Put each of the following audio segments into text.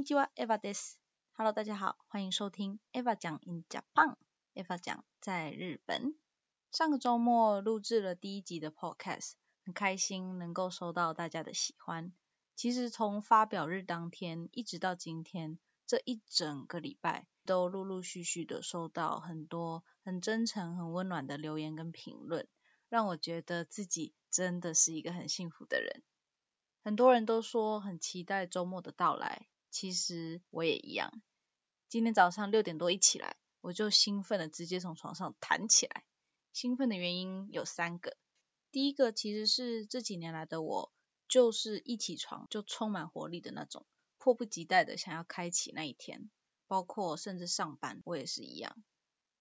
にちは、Eva です。Hello，大家好，欢迎收听 Eva 讲 in Japan。Eva 讲在日本。上个周末录制了第一集的 Podcast，很开心能够收到大家的喜欢。其实从发表日当天一直到今天，这一整个礼拜都陆陆续续的收到很多很真诚、很温暖的留言跟评论，让我觉得自己真的是一个很幸福的人。很多人都说很期待周末的到来， 其实我也一样。今天早上六点多一起来，我就兴奋的直接从床上弹起来。兴奋的原因有三个，第一个其实是这几年来的我，就是一起床就充满活力的那种，迫不及待的想要开启那一天，包括甚至上班我也是一样。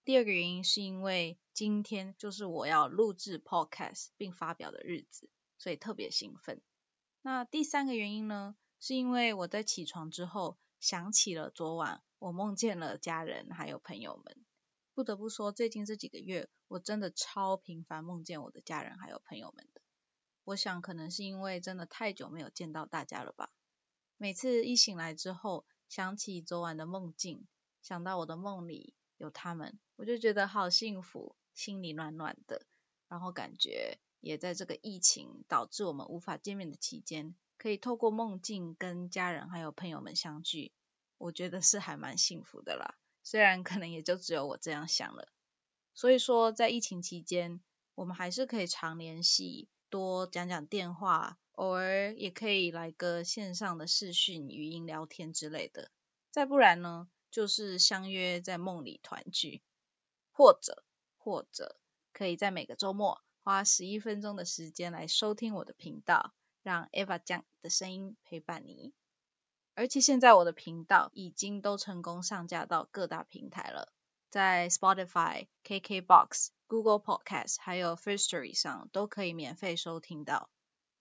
第二个原因是因为今天就是我要录制 podcast 并发表的日子，所以特别兴奋。那第三个原因呢，是因为我在起床之后想起了昨晚我梦见了家人还有朋友们。不得不说，最近这几个月我真的超频繁梦见我的家人还有朋友们的。我想可能是因为真的太久没有见到大家了吧。每次一醒来之后，想起昨晚的梦境，想到我的梦里有他们，我就觉得好幸福，心里暖暖的，然后感觉。也在这个疫情导致我们无法见面的期间，可以透过梦境跟家人还有朋友们相聚，我觉得是还蛮幸福的啦。虽然可能也就只有我这样想了。所以说，在疫情期间，我们还是可以常联系，多讲讲电话，偶尔也可以来个线上的视讯、语音聊天之类的。再不然呢，就是相约在梦里团聚，或者或者可以在每个周末。花十一分钟的时间来收听我的频道，让 Eva 酱的声音陪伴你。而且现在我的频道已经都成功上架到各大平台了，在 Spotify、KKBox、Google Podcast 还有 Firstory 上都可以免费收听到。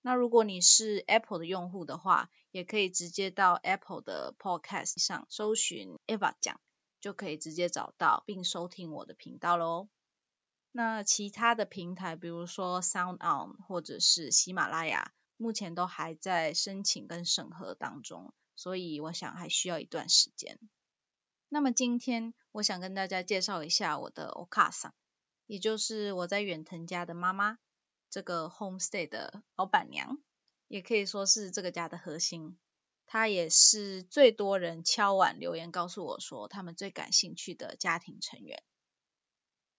那如果你是 Apple 的用户的话，也可以直接到 Apple 的 Podcast 上搜寻 Eva 酱，就可以直接找到并收听我的频道喽。那其他的平台，比如说 Sound On 或者是喜马拉雅，目前都还在申请跟审核当中，所以我想还需要一段时间。那么今天我想跟大家介绍一下我的 Okasa，也就是我在远藤家的妈妈，这个 Homestay 的老板娘，也可以说是这个家的核心。她也是最多人敲碗留言告诉我说他们最感兴趣的家庭成员。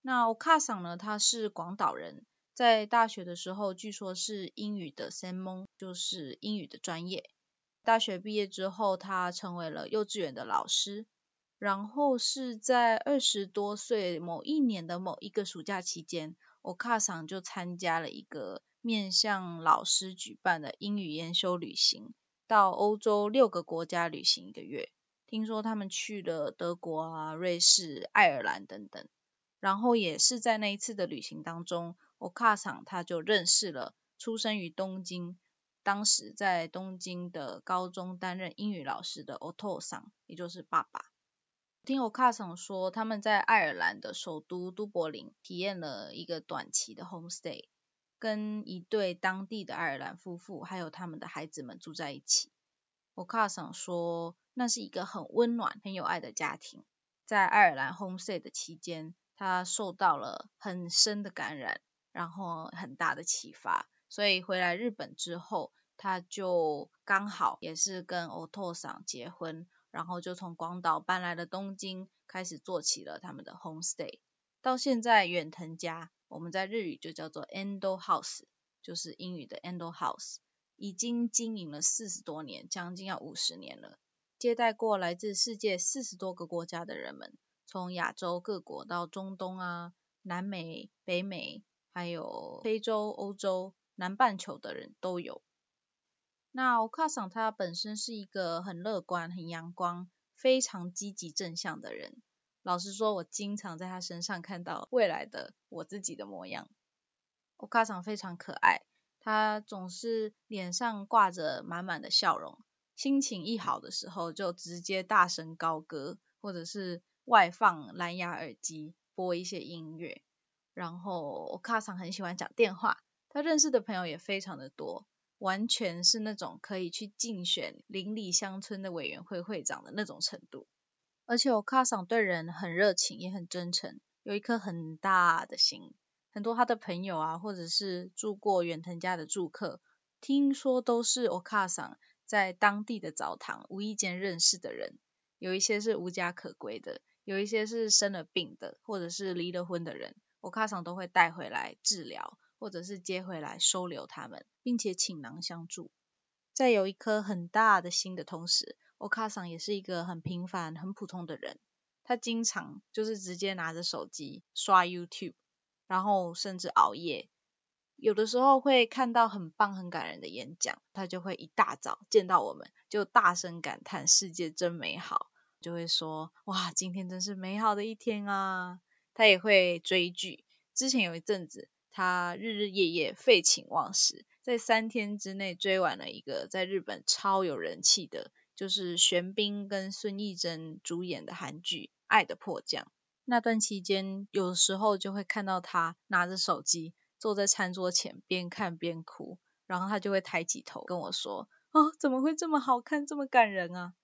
那 Okasa 呢？她是广岛人，在大学的时候，据说是英语的 s e m o n 就是英语的专业。大学毕业之后，他成为了幼稚园的老师。然后是在二十多岁某一年的某一个暑假期间，Okasa 就参加了一个面向老师举办的英语研修旅行，到欧洲六个国家旅行一个月。听说他们去了德国啊、瑞士、爱尔兰等等。然后也是在那一次的旅行当中，Okasa 他就认识了出生于东京，当时在东京的高中担任英语老师的 OTO 也就是爸爸。听 Okasa 说，他们在爱尔兰的首都都柏林体验了一个短期的 homestay，跟一对当地的爱尔兰夫妇还有他们的孩子们住在一起。Okasa 说，那是一个很温暖、很有爱的家庭。在爱尔兰 homestay 的期间。他受到了很深的感染，然后很大的启发，所以回来日本之后，他就刚好也是跟 Oto 桑结婚，然后就从广岛搬来了东京，开始做起了他们的 homestay。到现在远藤家，我们在日语就叫做 Endo House，就是英语的 Endo House，已经经营了四十多年，将近要五十年了，接待过来自世界四十多个国家的人们。从亚洲各国到中东啊、南美、北美，还有非洲、欧洲、南半球的人都有。那 Okasa 他本身是一个很乐观、很阳光、非常积极正向的人。老实说，我经常在他身上看到未来的我自己的模样。Okasa 非常可爱，他总是脸上挂着满满的笑容，心情一好的时候就直接大声高歌，或者是。外放蓝牙耳机播一些音乐，然后卡桑很喜欢讲电话，他认识的朋友也非常的多。完全是那种可以去竞选邻里乡村的委员会会长的那种程度。而且我卡桑对人很热情，也很真诚，有一颗很大的心。很多他的朋友啊，或者是住过远藤家的住客，听说都是我卡桑在当地的澡堂无意间认识的人。有一些是无家可归的，有一些是生了病的，或者是离了婚的人，我卡桑都会带回来治疗。或者是接回来收留他们，并且倾囊相助。在有一颗很大的心的同时，我卡桑也是一个很平凡、很普通的人。他经常就是直接拿着手机刷 YouTube，然后甚至熬夜。有的时候会看到很棒、很感人的演讲，他就会一大早见到我们就大声感叹世界真美好，就会说：“哇，今天真是美好的一天啊！”他也会追剧，之前有一阵子。他日日夜夜废寝忘食，在三天之内追完了一个在日本超有人气的，就是玄彬跟孙艺珍主演的韩剧《爱的迫降》。那段期间，有时候就会看到他拿着手机坐在餐桌前，边看边哭，然后他就会抬起头跟我说：“啊，怎么会这么好看，这么感人啊？”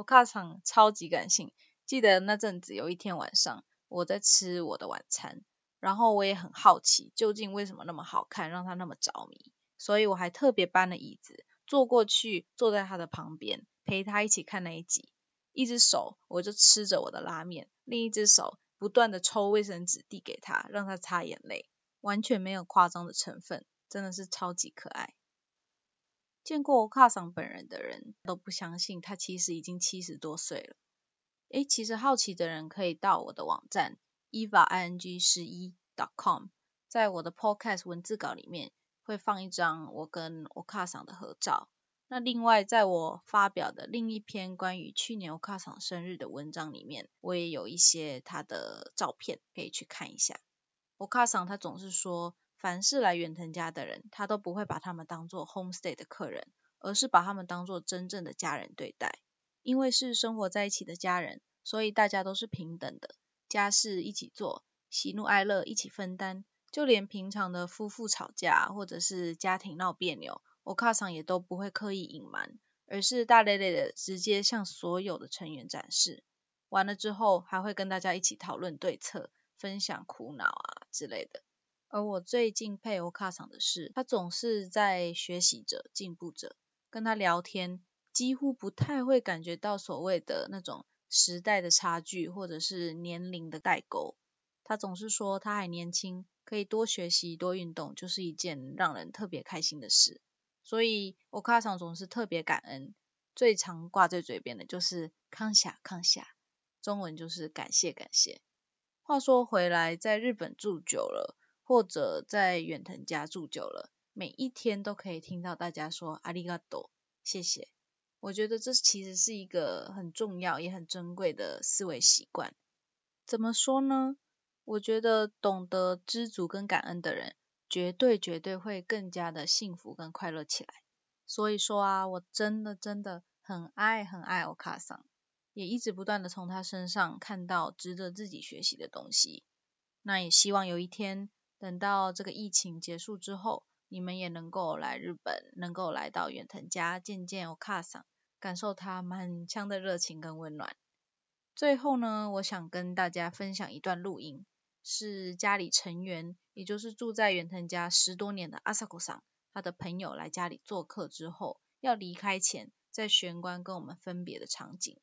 我卡场超级感性，记得那阵子有一天晚上，我在吃我的晚餐。然后我也很好奇，究竟为什么那么好看，让他那么着迷，所以我还特别搬了椅子坐过去，坐在他的旁边，陪他一起看那一集。一只手我就吃着我的拉面，另一只手不断的抽卫生纸递给他，让他擦眼泪，完全没有夸张的成分，真的是超级可爱。见过卡桑本人的人都不相信他其实已经七十多岁了。诶，其实好奇的人可以到我的网站。evaing 十一 .com，在我的 podcast 文字稿里面会放一张我跟我卡桑的合照。那另外，在我发表的另一篇关于去年我卡桑生日的文章里面，我也有一些他的照片可以去看一下。我卡桑他总是说，凡是来远藤家的人，他都不会把他们当做 homestay 的客人，而是把他们当做真正的家人对待。因为是生活在一起的家人，所以大家都是平等的。家事一起做，喜怒哀乐一起分担，就连平常的夫妇吵架或者是家庭闹别扭，我卡桑也都不会刻意隐瞒，而是大咧咧的直接向所有的成员展示。完了之后，还会跟大家一起讨论对策，分享苦恼啊之类的。而我最敬佩欧卡桑的是，他总是在学习着、进步着，跟他聊天几乎不太会感觉到所谓的那种。时代的差距，或者是年龄的代沟，他总是说他还年轻，可以多学习、多运动，就是一件让人特别开心的事。所以，我卡上总是特别感恩，最常挂在嘴边的就是康下康下，中文就是感谢感谢。话说回来，在日本住久了，或者在远藤家住久了，每一天都可以听到大家说阿里嘎多，谢谢。我觉得这其实是一个很重要也很珍贵的思维习惯。怎么说呢？我觉得懂得知足跟感恩的人，绝对绝对会更加的幸福跟快乐起来。所以说啊，我真的真的很爱很爱欧卡桑，也一直不断的从他身上看到值得自己学习的东西。那也希望有一天，等到这个疫情结束之后，你们也能够来日本，能够来到远藤家见见我卡桑，感受他满腔的热情跟温暖。最后呢，我想跟大家分享一段录音，是家里成员，也就是住在远藤家十多年的阿萨古桑，他的朋友来家里做客之后，要离开前，在玄关跟我们分别的场景。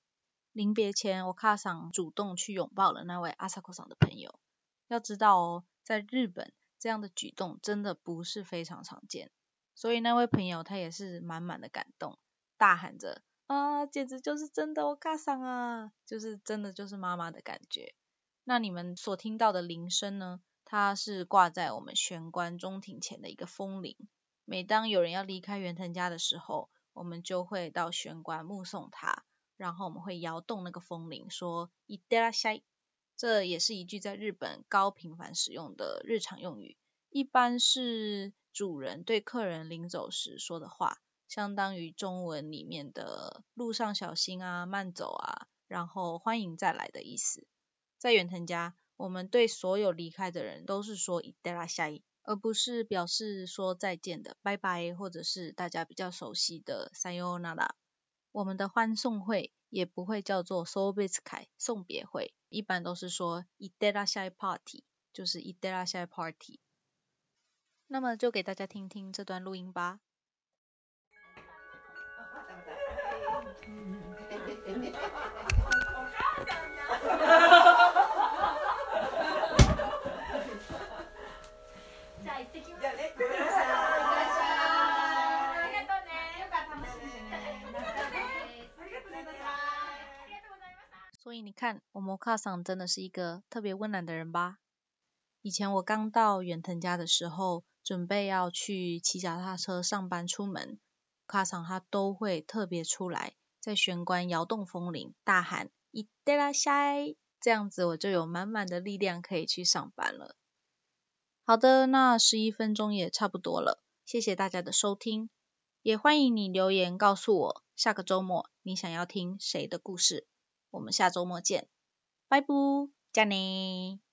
临别前，我卡桑主动去拥抱了那位阿萨古桑的朋友。要知道哦，在日本。这样的举动真的不是非常常见，所以那位朋友他也是满满的感动，大喊着啊，简直就是真的我卡上啊，就是真的就是妈妈的感觉。那你们所听到的铃声呢？它是挂在我们玄关中庭前的一个风铃，每当有人要离开元藤家的时候，我们就会到玄关目送他，然后我们会摇动那个风铃，说いってらっしゃい。 这也是一句在日本高频繁使用的日常用语，一般是主人对客人临走时说的话，相当于中文里面的“路上小心啊，慢走啊”，然后欢迎再来的意思。在远藤家，我们对所有离开的人都是说“いってらっしゃい”， 而不是表示说再见的拜拜，或者是大家比较熟悉的 sayonara。我们的欢送会 也不会叫做 soweets 凯送别会，一般都是说 iterashai party，就是 iterashai party。那么就给大家听听这段录音吧。所以你看，我摩卡桑真的是一个特别温暖的人吧？以前我刚到远藤家的时候，准备要去骑脚踏车上班出门，卡桑他都会特别出来，在玄关摇动风铃，大喊“いってらっしゃい”，这样子我就有满满的力量可以去上班了。好的，那十一分钟也差不多了，谢谢大家的收听，也欢迎你留言告诉我，下个周末你想要听谁的故事。 我们下周末见，拜拜，加你。